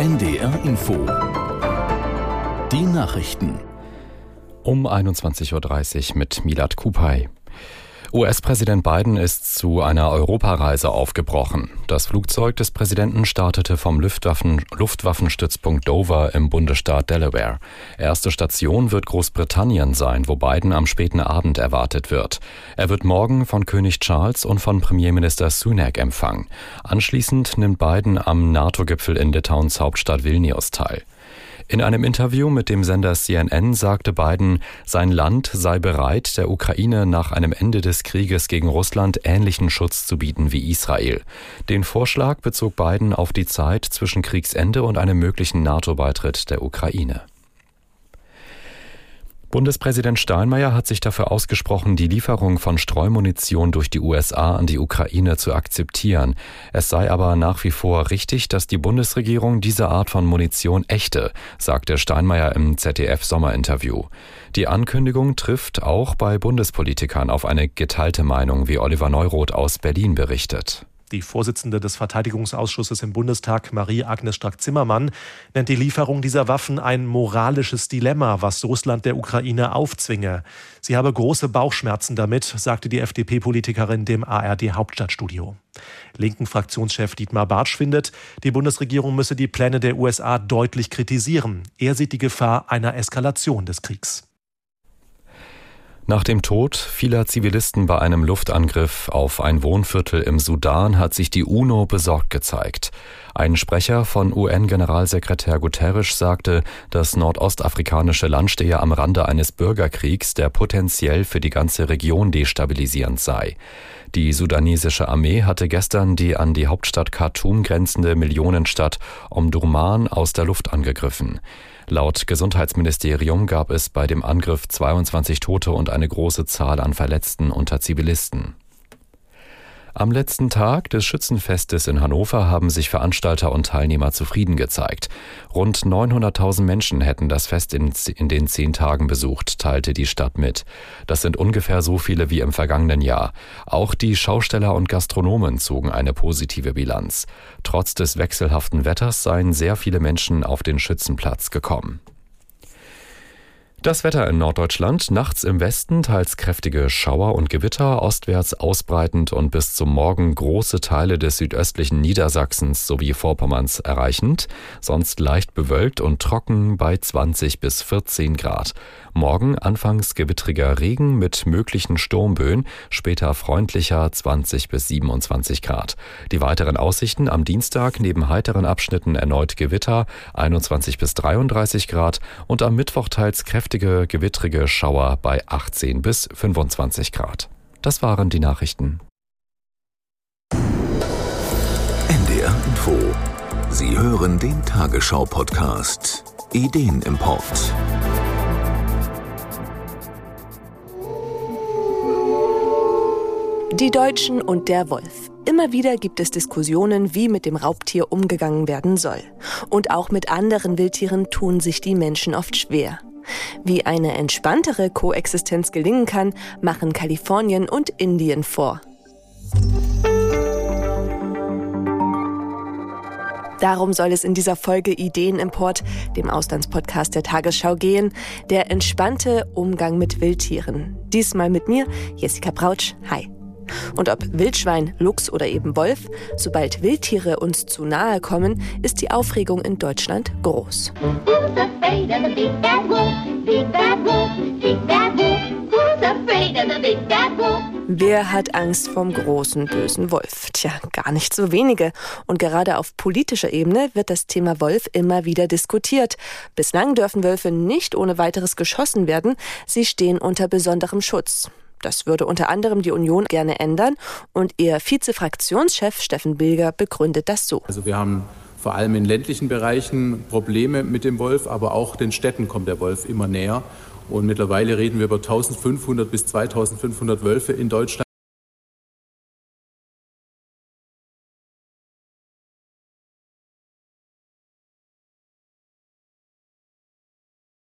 NDR Info. Die Nachrichten. Um 21.30 Uhr mit Milad Kupay. US-Präsident Biden ist zu einer Europareise aufgebrochen. Das Flugzeug des Präsidenten startete vom Luftwaffen Luftwaffenstützpunkt Dover im Bundesstaat Delaware. Erste Station wird Großbritannien sein, wo Biden am späten Abend erwartet wird. Er wird morgen von König Charles und von Premierminister Sunak empfangen. Anschließend nimmt Biden am NATO-Gipfel in Litauens Hauptstadt Vilnius teil. In einem Interview mit dem Sender CNN sagte Biden, sein Land sei bereit, der Ukraine nach einem Ende des Krieges gegen Russland ähnlichen Schutz zu bieten wie Israel. Den Vorschlag bezog Biden auf die Zeit zwischen Kriegsende und einem möglichen NATO-Beitritt der Ukraine. Bundespräsident Steinmeier hat sich dafür ausgesprochen, die Lieferung von Streumunition durch die USA an die Ukraine zu akzeptieren. Es sei aber nach wie vor richtig, dass die Bundesregierung diese Art von Munition ächte, sagte Steinmeier im ZDF-Sommerinterview. Die Ankündigung trifft auch bei Bundespolitikern auf eine geteilte Meinung, wie Oliver Neuroth aus Berlin berichtet. Die Vorsitzende des Verteidigungsausschusses im Bundestag, Marie-Agnes Strack-Zimmermann, nennt die Lieferung dieser Waffen ein moralisches Dilemma, was Russland der Ukraine aufzwinge. Sie habe große Bauchschmerzen damit, sagte die FDP-Politikerin dem ARD-Hauptstadtstudio. Linken Fraktionschef Dietmar Bartsch findet, die Bundesregierung müsse die Pläne der USA deutlich kritisieren. Er sieht die Gefahr einer Eskalation des Kriegs. Nach dem Tod vieler Zivilisten bei einem Luftangriff auf ein Wohnviertel im Sudan hat sich die UNO besorgt gezeigt. Ein Sprecher von UN-Generalsekretär Guterres sagte, das nordostafrikanische Land stehe am Rande eines Bürgerkriegs, der potenziell für die ganze Region destabilisierend sei. Die sudanesische Armee hatte gestern die an die Hauptstadt Khartoum grenzende Millionenstadt Omdurman aus der Luft angegriffen. Laut Gesundheitsministerium gab es bei dem Angriff 22 Tote und eine große Zahl an Verletzten unter Zivilisten. Am letzten Tag des Schützenfestes in Hannover haben sich Veranstalter und Teilnehmer zufrieden gezeigt. Rund 900.000 Menschen hätten das Fest in, in, den zehn Tagen besucht, teilte die Stadt mit. Das sind ungefähr so viele wie im vergangenen Jahr. Auch die Schausteller und Gastronomen zogen eine positive Bilanz. Trotz des wechselhaften Wetters seien sehr viele Menschen auf den Schützenplatz gekommen. Das Wetter in Norddeutschland, nachts im Westen teils kräftige Schauer und Gewitter, ostwärts ausbreitend und bis zum Morgen große Teile des südöstlichen Niedersachsens sowie Vorpommerns erreichend, sonst leicht bewölkt und trocken bei 20 bis 14 Grad. Morgen anfangs gewittriger Regen mit möglichen Sturmböen, später freundlicher 20 bis 27 Grad. Die weiteren Aussichten am Dienstag neben heiteren Abschnitten erneut Gewitter 21 bis 33 Grad und am Mittwoch teils kräftige gewittrige Schauer bei 18 bis 25 Grad. Das waren die Nachrichten. NDR Info. Sie hören den Tagesschau-Podcast Ideenimport. Die Deutschen und der Wolf. Immer wieder gibt es Diskussionen, wie mit dem Raubtier umgegangen werden soll. Und auch mit anderen Wildtieren tun sich die Menschen oft schwer. Wie eine entspanntere Koexistenz gelingen kann, machen Kalifornien und Indien vor. Darum soll es in dieser Folge Ideenimport, dem Auslandspodcast der Tagesschau gehen, der entspannte Umgang mit Wildtieren. Diesmal mit mir, Jessica Brautsch. Hi. Und ob Wildschwein, Luchs oder eben Wolf, sobald Wildtiere uns zu nahe kommen, ist die Aufregung in Deutschland groß. Wer hat Angst vom großen bösen Wolf? Tja, gar nicht so wenige. Und gerade auf politischer Ebene wird das Thema Wolf immer wieder diskutiert. Bislang dürfen Wölfe nicht ohne weiteres geschossen werden. Sie stehen unter besonderem Schutz. Das würde unter anderem die Union gerne ändern und ihr Vizefraktionschef Steffen Bilger begründet das so. Also wir haben vor allem in ländlichen Bereichen Probleme mit dem Wolf, aber auch den Städten kommt der Wolf immer näher. Und mittlerweile reden wir über 1500 bis 2500 Wölfe in Deutschland.